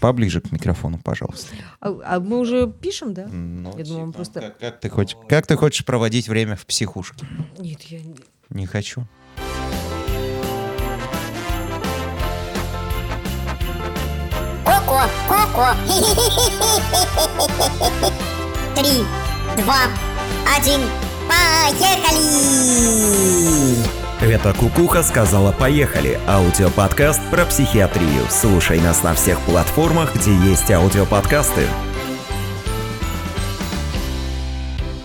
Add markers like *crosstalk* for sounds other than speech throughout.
Поближе к микрофону, пожалуйста. А, а мы уже пишем, да? Ну, Я думала, типа, просто- Как, как ты хочешь, как ты хочешь проводить время в психушке? Нет, я не... Не хочу. Коко, Коко. Три, два, один, поехали! Это Кукуха сказала «Поехали» – аудиоподкаст про психиатрию. Слушай нас на всех платформах, где есть аудиоподкасты.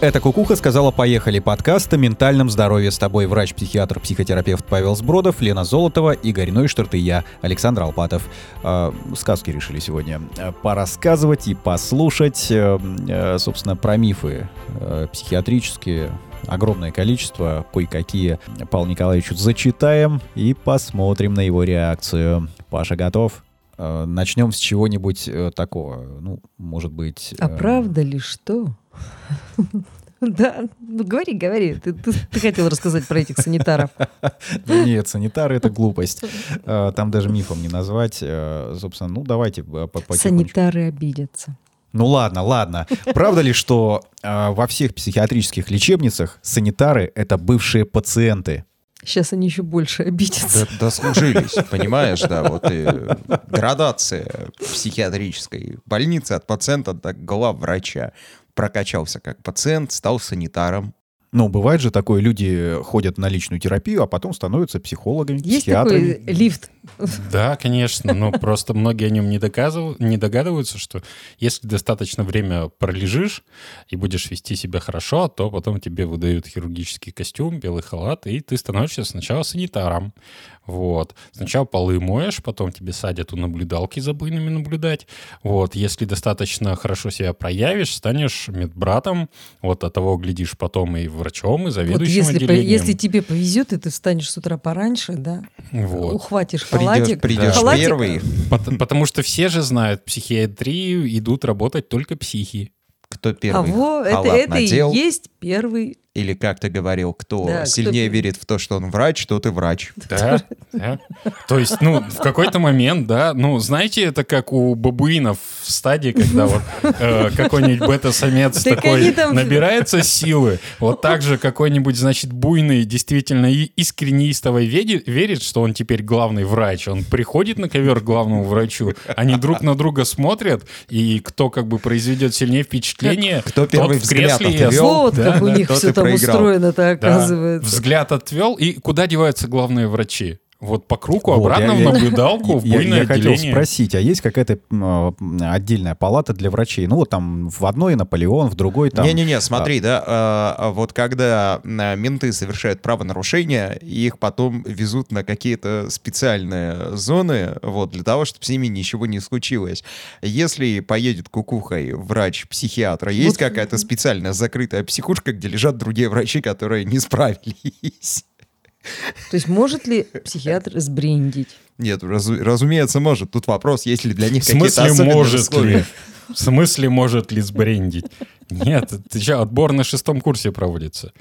Это Кукуха сказала «Поехали» подкаст о ментальном здоровье с тобой врач-психиатр, психотерапевт Павел Сбродов, Лена Золотова, Игорь Нойштарт и я, Александр Алпатов. Э, сказки решили сегодня э, порассказывать и послушать, э, э, собственно, про мифы э, психиатрические, огромное количество, кое-какие Павлу Николаевичу зачитаем и посмотрим на его реакцию. Паша готов? Э, Начнем с чего-нибудь э, такого, ну, может быть... А э, правда ли что? *laughs* Да, ну говори, говори. Ты, ты- ты хотел рассказать про этих санитаров. *laughs* Ну, Нет, санитары — это глупость. Там даже мифом не назвать. Собственно, ну давайте по-. Санитары обидятся. Ну ладно, ладно. Правда ли, что э, во всех психиатрических лечебницах санитары — это бывшие пациенты? Сейчас они еще больше обидятся. Да- дослужились, понимаешь, да, вот и градация психиатрической больницы от пациента до главврача. Прокачался как пациент, стал санитаром. Ну, бывает же такое, люди ходят на личную терапию, а потом становятся психологами, Есть психиатрами. такой лифт? Да, конечно, но просто многие о нем не, доказыв- не догадываются, что если достаточно время пролежишь и будешь вести себя хорошо, то потом тебе выдают хирургический костюм, белый халат, и ты становишься сначала санитаром. Вот. Сначала полы моешь, потом тебе садят у наблюдалки за буйными наблюдать. Вот. Если достаточно хорошо себя проявишь, станешь медбратом. Вот от того, глядишь, потом и врачом, и Вот заведующим если, по- отделением. если тебе повезет, и ты встанешь с утра пораньше, да, Вот. ухватишь Придешь, халатик. придешь халатик, первый. Пот- Потому что все же знают, в психиатрию идут работать только психи. Кто А первый во, это, халат это и есть первый. Или, как ты говорил, кто Да, кто сильнее первый. верит в то, что он врач, тот и врач. Да, да. То есть, ну, в какой-то момент, да, ну, знаете, это как у бабуинов в стадии, когда вот э, какой-нибудь бета-самец Так такой там- набирается силы, вот так же какой-нибудь, значит, буйный, действительно искренне истовой веди- верит, что он теперь главный врач, он приходит на ковер к главному врачу, они друг на друга смотрят, и кто как бы произведет сильнее впечатление, Кто тот первый в взгляд кресле и отвел, да, как у да, них тот все и там проиграл. устроено-то Да, оказывается. взгляд отвел, и куда деваются главные врачи? Вот по кругу, Вот, обратно я- в я- наблюдалку, в Я, буйное я хотел отделение. спросить, а есть какая-то э, отдельная палата для врачей? Ну, вот там в одной Наполеон, в другой там... Не-не-не, смотри, да, а, а вот когда а, менты совершают правонарушения, их потом везут на какие-то специальные зоны, вот, для того, чтобы с ними ничего не случилось. Если поедет кукухой врач-психиатра, есть Вот- какая-то специальная закрытая психушка, где лежат другие врачи, которые не справились? То есть может ли психиатр сбрендить? Нет, разу- разумеется, может. Тут вопрос, есть ли для них В какие-то смысле, особенные может условия. ли? В смысле, может ли сбрендить? Нет, ты что, отбор на шестом курсе проводится.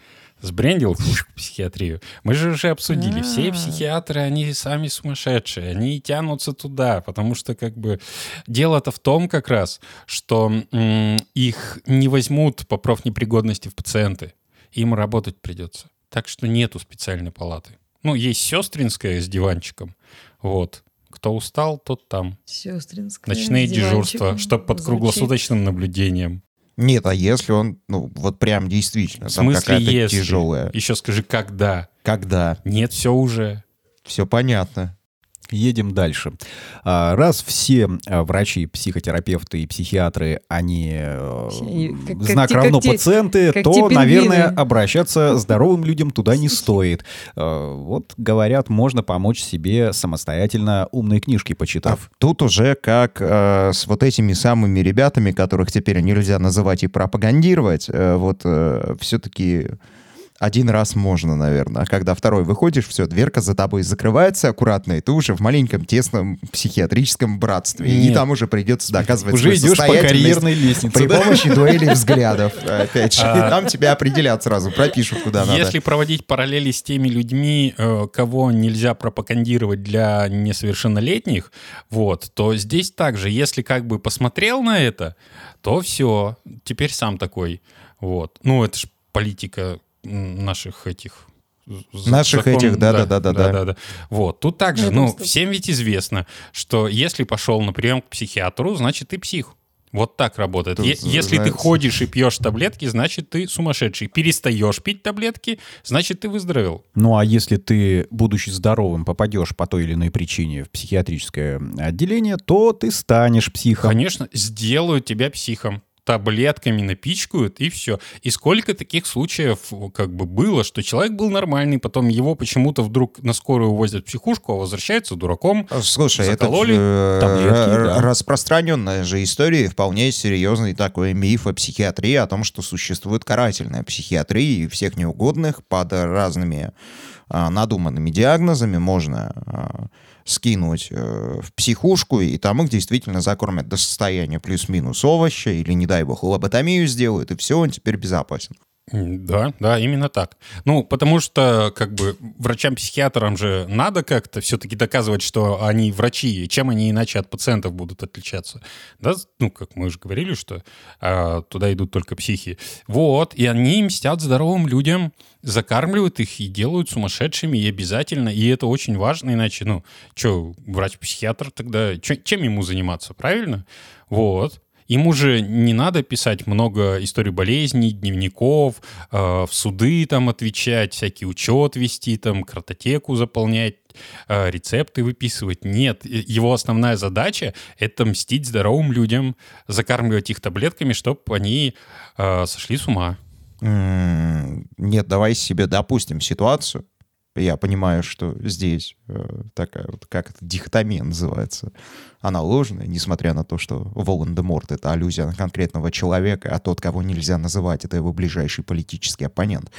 Сбрендил фух, психиатрию. Мы же уже обсудили, все А. психиатры, они сами сумасшедшие, они тянутся туда, потому что как бы дело-то в том как раз, что м, их не возьмут по профнепригодности в пациенты, им работать придется. Так что нету специальной палаты. Ну, есть сестринская с диванчиком, вот. Кто устал, тот там. Сестринская. Ночные дежурства, чтобы под Звучит. круглосуточным наблюдением. Нет, а если он, ну, вот прям действительно, В там смысле, какая-то если? тяжелая. Еще скажи, когда? Когда? Нет, все уже. Все понятно. Едем дальше. А, Раз все а, врачи, психотерапевты и психиатры, они э, как- как знак те- равно как пациенты, как то, наверное, обращаться *laughs* здоровым людям туда не стоит. Э, Вот, говорят, можно помочь себе самостоятельно умные книжки А почитав. тут уже как э, с вот этими самыми ребятами, которых теперь нельзя называть и пропагандировать, э, вот все-таки один раз можно, наверное. А когда второй выходишь, все, дверка за тобой закрывается аккуратно, и ты уже в маленьком тесном психиатрическом братстве. И Нет. там уже придется доказывать Уже свою идешь по состоятельность карьерной лестнице. При да? помощи дуэли *laughs* взглядов, опять же. И Там тебя определят сразу, пропишут куда надо. Если проводить параллели с теми людьми, э, кого нельзя пропагандировать для несовершеннолетних, вот, то здесь также, если как бы посмотрел на это, то все, теперь сам такой. Вот. Ну, это ж политика наших этих Наших этих, да-да-да-да-да. да. Вот. Тут также, Я ну, думаю, всем ведь известно, что если пошел на прием к психиатру, значит, ты псих. Вот так работает. Тут Если ты знаете- ходишь и пьешь таблетки, значит, ты сумасшедший. Перестаешь пить таблетки, значит, ты выздоровел. Ну а если ты, будучи здоровым, попадешь по той или иной причине в психиатрическое отделение, то ты станешь психом. Конечно, сделают тебя психом. Таблетками напичкают, и все. И сколько таких случаев как бы было, что человек был нормальный, потом его почему-то вдруг на скорую увозят в психушку, а возвращается дураком. Слушай, это э, да. распространенная же история, вполне серьезный такой миф о психиатрии, о том, что существует карательная психиатрия, и всех неугодных под разными а, надуманными диагнозами можно а, скинуть э, в психушку, и там их действительно закормят до состояния плюс-минус овоща, или, не дай бог, лоботомию сделают, и все, он теперь безопасен. Да, да, именно так. Ну, потому что, как бы, врачам-психиатрам же надо как-то все-таки доказывать, что они врачи, и чем они иначе от пациентов будут отличаться. Да, ну, как мы уже говорили, что а, туда идут только психи. Вот, и они мстят здоровым людям, закармливают их и делают сумасшедшими, и обязательно, и это очень важно, иначе, ну, что, врач-психиатр тогда, чё- чем ему заниматься, правильно? Вот. Ему же не надо писать много историй болезней, дневников, э, в суды там отвечать, всякий учет вести, там, картотеку заполнять, э, рецепты выписывать. Нет, его основная задача — это мстить здоровым людям, закармливать их таблетками, чтобы они э, сошли с ума. Нет, давай себе допустим ситуацию. Я понимаю, что здесь э, такая вот, как это, дихотомия называется. Она ложная, несмотря на то, что Волан-де-Морт — это аллюзия на конкретного человека, а тот, кого нельзя называть, это его ближайший политический оппонент.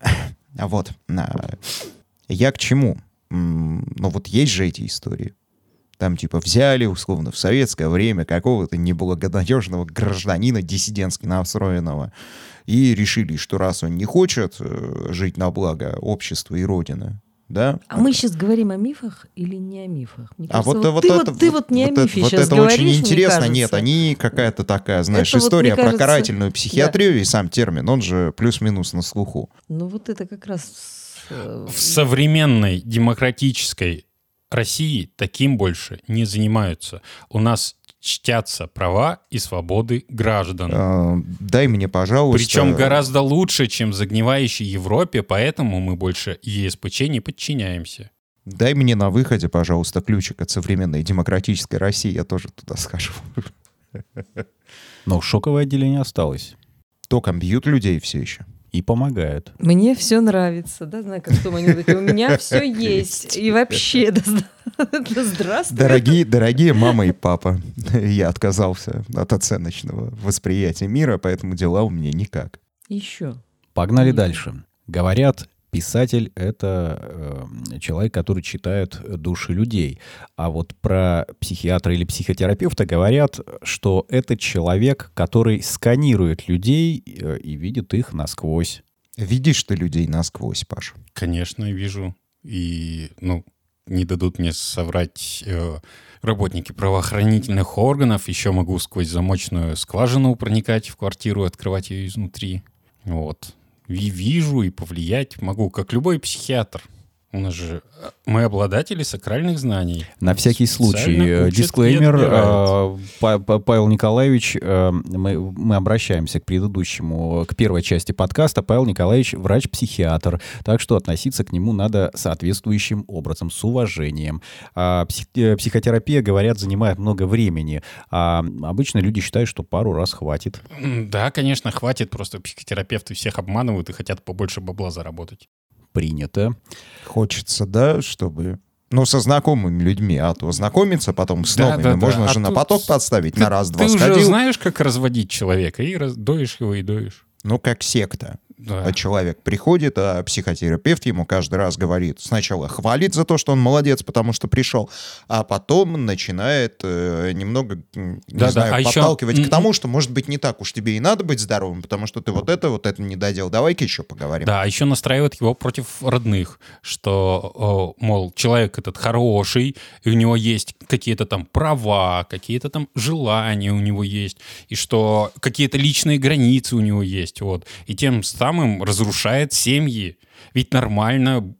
*coughs* Вот, а, я к чему? Ну вот есть же эти истории. Там типа взяли, условно, в советское время какого-то неблагонадежного гражданина диссидентски настроенного и решили, что раз он не хочет э, жить на благо общества и Родины, да? А мы сейчас говорим о мифах или не о мифах? Мне А кажется, вот, вот ты, это, вот, ты вот не вот о это- мифе вот сейчас это говоришь, очень интересно. Нет, они какая-то такая, знаешь, Это вот, история мне про кажется, карательную психиатрию и сам термин, он же плюс-минус на слуху. Ну вот это как раз... э, В современной демократической России таким больше не занимаются. У нас чтятся права и свободы граждан. Э, Дай мне, пожалуйста... Причем гораздо лучше, чем в загнивающей Европе, поэтому мы больше ЕСПЧ не подчиняемся. Дай мне на выходе, пожалуйста, ключик от современной демократической России, я тоже туда скажу. Но шоковое отделение осталось. Током бьют людей все еще. И помогает. Мне все нравится, да, знаю, как в том анекдоте. У меня все *laughs* есть. И вообще, да, *laughs* здравствуй. Дорогие, дорогие мама и папа, *laughs* я отказался от оценочного восприятия мира, поэтому дела у меня никак. Еще. Погнали дальше. Говорят, писатель — это э, человек, который читает души людей. А вот про психиатра или психотерапевта говорят, что это человек, который сканирует людей э, и видит их насквозь. Видишь ты людей насквозь, Паш? Конечно, вижу. И, ну, не дадут мне соврать э, работники правоохранительных органов. Еще могу сквозь замочную скважину проникать в квартиру, открывать ее изнутри. Вот. Ви- вижу и повлиять могу, как любой психиатр. У нас же э, мы обладатели сакральных знаний. На всякий случай, э, учат дисклеймер, э, Па- Па- Павел Николаевич, э, мы, мы обращаемся к предыдущему, к первой части подкаста. Павел Николаевич врач-психиатр, так что относиться к нему надо соответствующим образом, с уважением. А псих- психотерапия, говорят, занимает много времени, а обычно люди считают, что пару раз хватит. Да, конечно, хватит. Просто психотерапевты всех обманывают и хотят побольше бабла заработать. Принято. Хочется, да, чтобы... Ну, со знакомыми людьми, а то знакомиться потом с Да, новыми. да, да. Можно А же на тут поток подставить, на раз-два Ты уже сходил. знаешь, как разводить человека, и раз- доишь его, и доишь. Ну, как секта. Да. А человек приходит, а психотерапевт ему каждый раз говорит, сначала хвалит за то, что он молодец, потому что пришел, а потом начинает э, немного, не Да-да, знаю, а еще- подталкивать м, к тому, что, может быть, не так уж тебе и надо быть здоровым, потому что ты вот это, вот это не доделал. Давай-ка еще поговорим. Да, а еще настраивает его против родных, что, мол, человек этот хороший, и у него есть какие-то там права, какие-то там желания у него есть, и что какие-то личные границы у него есть, вот. И тем самым разрушает семьи. Ведь нормально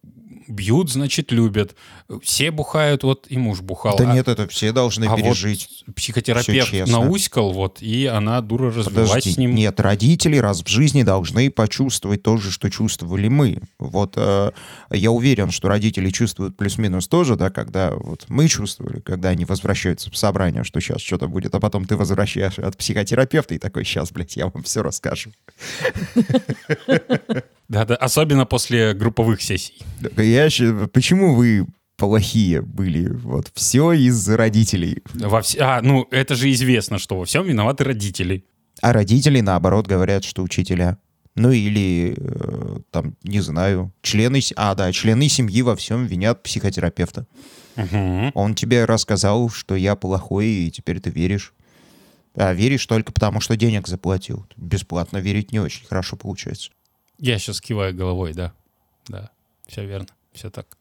бьют, значит, любят. Все бухают, вот и муж бухал. Да А- нет, это все должны а пережить. вот психотерапевт науськал, вот, и она, дура, развелась Подожди, с ним. нет, родители раз в жизни должны почувствовать то же, что чувствовали мы. Вот э, я уверен, что родители чувствуют плюс-минус тоже, да, когда вот мы чувствовали, когда они возвращаются в собрание, что сейчас что-то будет, а потом ты возвращаешь от психотерапевта и такой, сейчас, блядь, я вам все расскажу. *laughs* Да, да, особенно после групповых сессий. Я щ- Почему вы плохие были? Вот все из-за родителей. Во вс- А, ну, это же известно, что во всем виноваты родители. А родители, наоборот, говорят, что учителя. Ну или, э, там, не знаю, члены... А, да, члены семьи во всем винят психотерапевта. Мгм. Он тебе рассказал, что я плохой, и теперь ты веришь. А веришь только потому, что денег заплатил. Бесплатно верить не очень хорошо получается. Я сейчас киваю головой, да. Да, все верно, все так.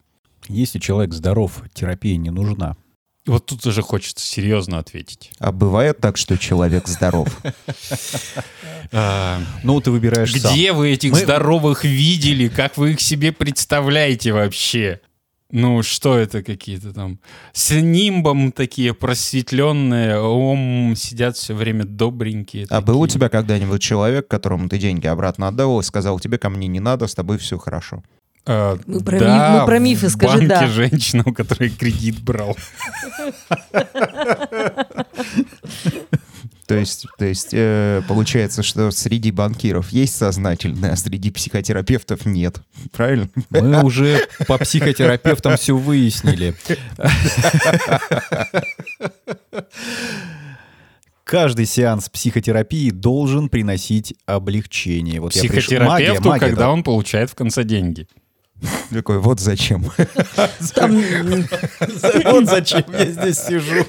Если человек здоров, терапия не нужна. Вот тут уже хочется серьезно ответить. А бывает так, что человек здоров. *laughs* А, Ну, ты выбираешь сам. Где вы этих здоровых видели? Как вы их себе представляете вообще? Ну, что это какие-то там с нимбом такие просветленные, ом, сидят все время добренькие. А был у такие. тебя когда-нибудь человек, которому ты деньги обратно отдавал и сказал, тебе ко мне не надо, с тобой все хорошо? А, Мы про да, миф- мы про мифы, в скажи банке «да». женщина, у которой кредит брал. *laughs* То есть, то есть э, получается, что среди банкиров есть сознательные, а среди психотерапевтов нет. Правильно? Мы уже по психотерапевтам все выяснили. Каждый сеанс психотерапии должен приносить облегчение. Вот я пришел- Психотерапевту, Магия, магия, когда да. он получает в конце деньги. Такой, вот зачем. *laughs* Вот зачем я здесь сижу.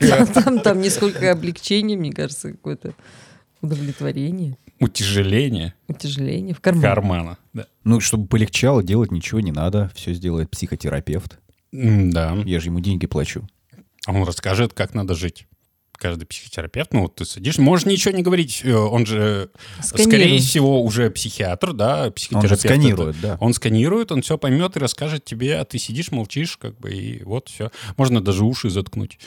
там, там, там не сколько облегчения, мне кажется, какое-то удовлетворение, Утяжеление утяжеление в карман. кармана. Да. Ну, чтобы полегчало, делать ничего не надо. Все сделает психотерапевт. Да. Я же ему деньги плачу. А Он расскажет, как надо жить. Каждый психотерапевт, ну вот ты сидишь, можешь ничего не говорить, э, он же, Сканирует. скорее всего, уже психиатр, да, Он психотерапевт. же сканирует, это- да. Он сканирует, он все поймет и расскажет тебе, а ты сидишь, молчишь, как бы, и вот все. Можно даже уши заткнуть.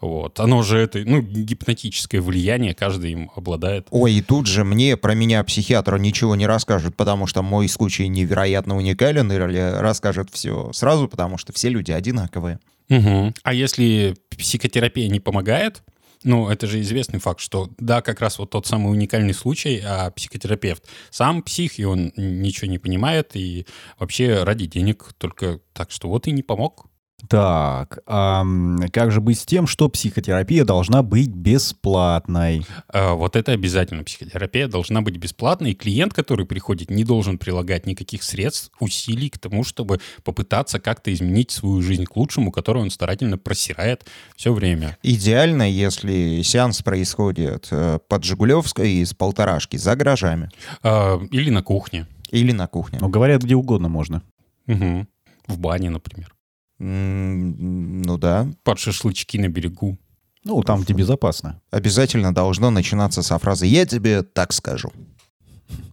Вот. Оно же это, ну, гипнотическое влияние, каждый им обладает. Ой, и тут же мне про меня психиатр ничего не расскажет, потому что мой случай невероятно уникален, или расскажет все сразу, потому что все люди одинаковые. Мгм. А если психотерапия не помогает, ну, это же известный факт, что да, как раз вот тот самый уникальный случай, а психотерапевт сам псих, и он ничего не понимает, и вообще ради денег только так, что вот и не помог. Так, а как же быть с тем, что психотерапия должна быть бесплатной? А, Вот это обязательно. Психотерапия должна быть бесплатной, и клиент, который приходит, не должен прилагать никаких средств, усилий к тому, чтобы попытаться как-то изменить свою жизнь к лучшему, которую он старательно просирает все время. Идеально, если сеанс происходит э, под Жигулевской из полторашки за гаражами А, Или на кухне. или на кухне. Ну, говорят, где угодно можно. Мгм. В бане, например. М, Ну да. Под шашлычки на берегу. Ну, там, где безопасно. Обязательно должно начинаться со фразы «Я тебе так скажу».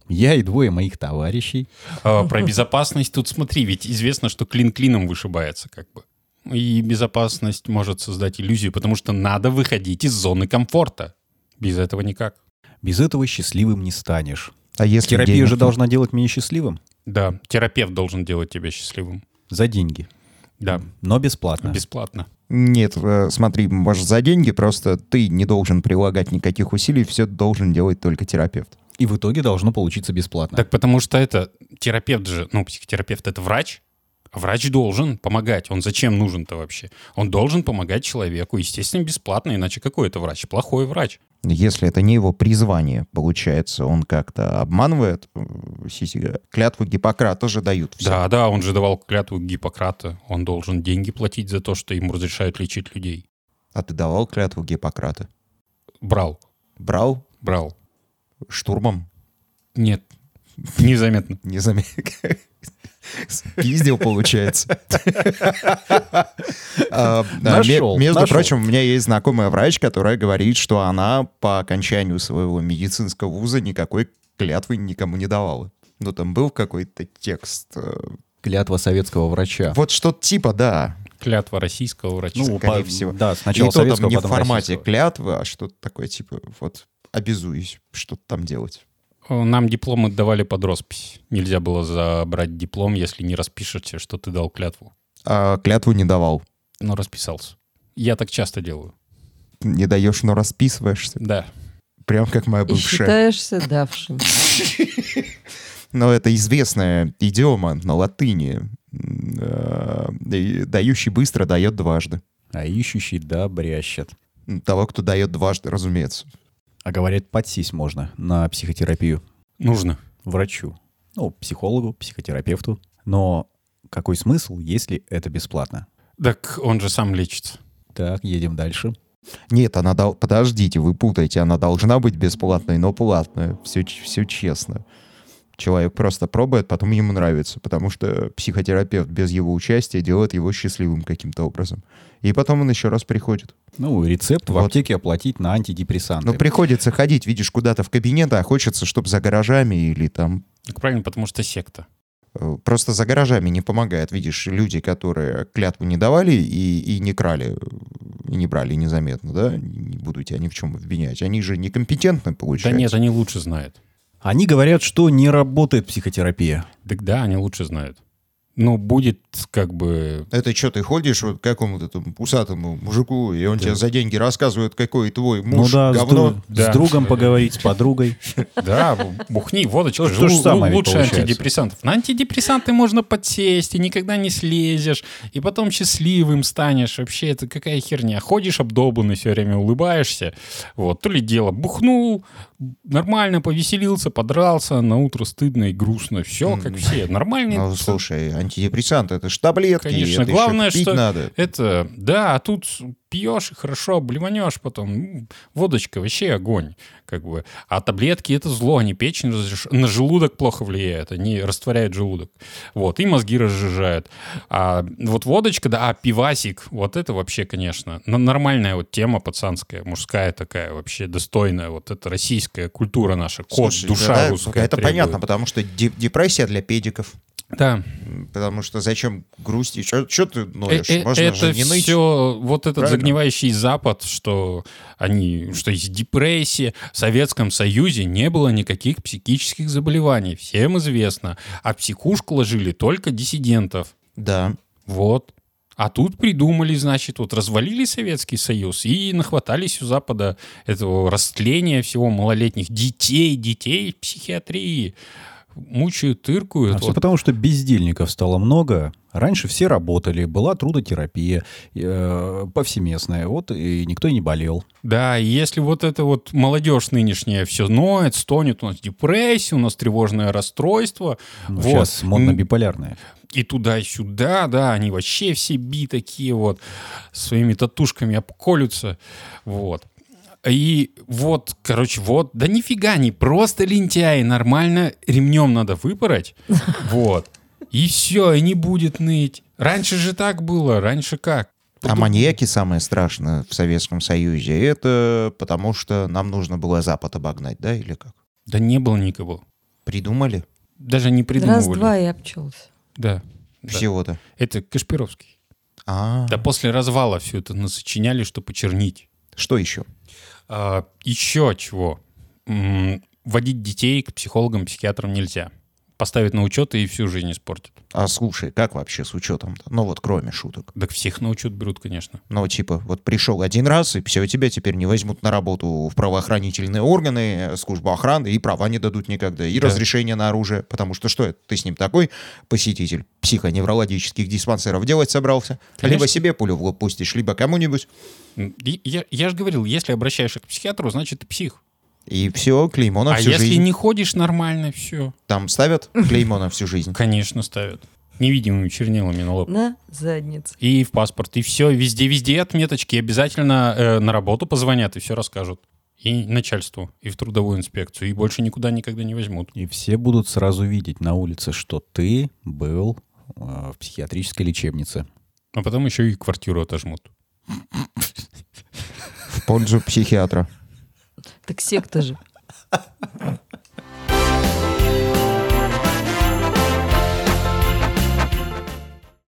Я и двое моих товарищей. А, Про безопасность тут смотри, ведь известно, что клин клином вышибается как бы. И безопасность может создать иллюзию, потому что надо выходить из зоны комфорта. Без этого никак. Без этого счастливым не станешь. А если Терапия денег же нет? должна делать меня счастливым. Да, терапевт должен делать тебя счастливым. За деньги. Да, Но бесплатно. бесплатно. Нет, э, смотри, может, за деньги, просто ты не должен прилагать никаких усилий, все должен делать только терапевт. И в итоге должно получиться бесплатно. Так потому что это терапевт же, ну, психотерапевт это врач, врач должен помогать. Он зачем нужен-то вообще? Он должен помогать человеку, естественно, бесплатно, иначе какой это врач? Плохой врач. Если это не его призвание, получается, он как-то обманывает. э, Клятву Гиппократа же дают все. Да, да, он же давал клятву Гиппократа. Он должен деньги платить за то, что ему разрешают лечить людей. А ты давал клятву Гиппократа? Брал, Брал брал. штурмом? Нет, *laughs* незаметно. Не заметил. *laughs* Спиздил, получается. А, ме- Между прочим, у меня есть знакомая врач, которая говорит, что она по окончанию своего медицинского вуза никакой клятвы никому не давала. Ну, там был какой-то текст. э, Клятва советского врача. Вот что-то типа, да. Клятва российского врача. Ну, скорее по- всего. Да, И сначала то там не в формате российского. клятвы, а что-то такое, типа, вот, обязуюсь что-то там делать. Нам дипломы давали под роспись. Нельзя было забрать диплом, если не распишешься, что ты дал клятву. А клятву не давал. Но расписался. Я так часто делаю. Не даешь, но расписываешься. Да. Прям как моя И бывшая. считаешься давшим. *laughs* Но это известная идиома на латыни. Э, и Дающий быстро дает дважды. А ищущий да брящет. Того, кто дает дважды, разумеется. А говорят, подсесть можно на психотерапию Нужно. врачу. Ну, психологу, психотерапевту. Но какой смысл, если это бесплатно? Так он же сам лечится. Так, едем дальше. Нет, она дал... Подождите, вы путаете. Она должна быть бесплатной, но платная. Все, все честно. Человек просто пробует, потом ему нравится, потому что психотерапевт без его участия делает его счастливым каким-то образом. И потом он еще раз приходит. Ну, рецепт в Вот. аптеке оплатить на антидепрессанты. Но приходится ходить, видишь, куда-то в кабинет, а хочется, чтобы за гаражами или там Так правильно, потому что секта. Э, Просто за гаражами не помогает. Видишь, люди, которые клятву не давали и, и не крали, э, и не брали незаметно, да, не буду тебя ни в чем обвинять. Они же некомпетентны, Да получается. нет, они лучше знают. Они говорят, что не работает психотерапия. Так да, они лучше знают. Ну, будет как бы... Это что, ты ходишь вот к какому-то там усатому мужику, и он тебе за деньги рассказывает, какой твой муж ну да, с, говно. друг- с Да. другом поговорить, с подругой. *laughs* Да, бухни, водочка. То- же самое лучше антидепрессантов. На антидепрессанты можно подсесть, и никогда не слезешь, и потом счастливым станешь. Вообще, это какая херня. Ходишь обдолбанный, все время улыбаешься. Вот, то ли дело. Бухнул, нормально повеселился, подрался, на утро стыдно и грустно. Все, как все. Нормальные. Ну, слушай, антидепрессанты, это ж таблетки, Конечно, это главное, что надо. это, да, а тут пьешь и хорошо, блеванешь потом. Водочка вообще огонь, как бы. А таблетки это зло, они печень разреш- на желудок плохо влияют, они растворяют желудок. Вот, и мозги разжижают. А вот водочка, да, а пивасик, вот это вообще, конечно, нормальная вот тема пацанская, мужская такая, вообще достойная. Вот это российская культура наша, код, Слушай, душа да, русская Это требует. понятно, потому что де- депрессия для педиков. Да, Потому что зачем грустить? Что ты ноешь? Э, э, Можно это же не ныть. все вот этот Правильно? Загнивающий Запад, что они, что есть депрессия. В Советском Союзе не было никаких психических заболеваний, всем известно. А психушку ложили только диссидентов. Да. Вот. А тут придумали, значит, вот развалили Советский Союз и нахватались у Запада этого растления всего малолетних детей, детей в психиатрии. Мучают, тыркуют. А все Вот потому, что бездельников стало много. Раньше все работали, была трудотерапия э, повсеместная, вот и никто и не болел. Да, и если вот это вот молодежь нынешняя все ноет, стонет, у нас депрессия, у нас тревожное расстройство, Ну, вот. Сейчас модно М, биполярная. и туда, и сюда, да, они вообще все би такие вот, своими татушками обколются, вот. И вот, короче, вот, да нифига, они просто лентяи, нормально ремнем надо выпороть, *laughs* вот. И все, и не будет ныть. Раньше же так было, раньше как? А маньяки самое страшное в Советском Союзе, это потому что нам нужно было Запад обогнать, да, или как? Да не было никого. Придумали Даже не придумывали. Раз-два и обчелся. Да. да. всего-то. Это Кашпировский. А, Да после развала все это насочиняли, что почернить. что еще? А, еще чего? М, Водить детей к психологам, психиатрам нельзя. Поставят на учет и всю жизнь испортят. А слушай, как вообще с учетом-то? Ну вот кроме шуток. Так всех на учет берут, конечно. Ну, типа, вот пришел один раз, и все, тебя теперь не возьмут на работу в правоохранительные органы, службу охраны, и права не дадут никогда, и Да. разрешение на оружие. Потому что что это? Ты с ним такой посетитель психоневрологических диспансеров делать собрался? Конечно. Либо себе пулю в лоб пустишь, либо кому-нибудь. Я, я же говорил, если обращаешься к психиатру, значит ты псих. И все, клеймо на а всю если жизнь. не ходишь нормально, все. Там ставят клеймо на всю жизнь. Конечно, ставят. Невидимыми чернилами на лоб. На заднице. И в паспорт, и все, везде-везде отметочки. Обязательно э, на работу позвонят и все расскажут. И начальству, и в трудовую инспекцию. И больше никуда никогда не возьмут. И все будут сразу видеть на улице, что ты был э, в психиатрической лечебнице. А потом еще и квартиру отожмут. В пользу психиатра. Так секта же.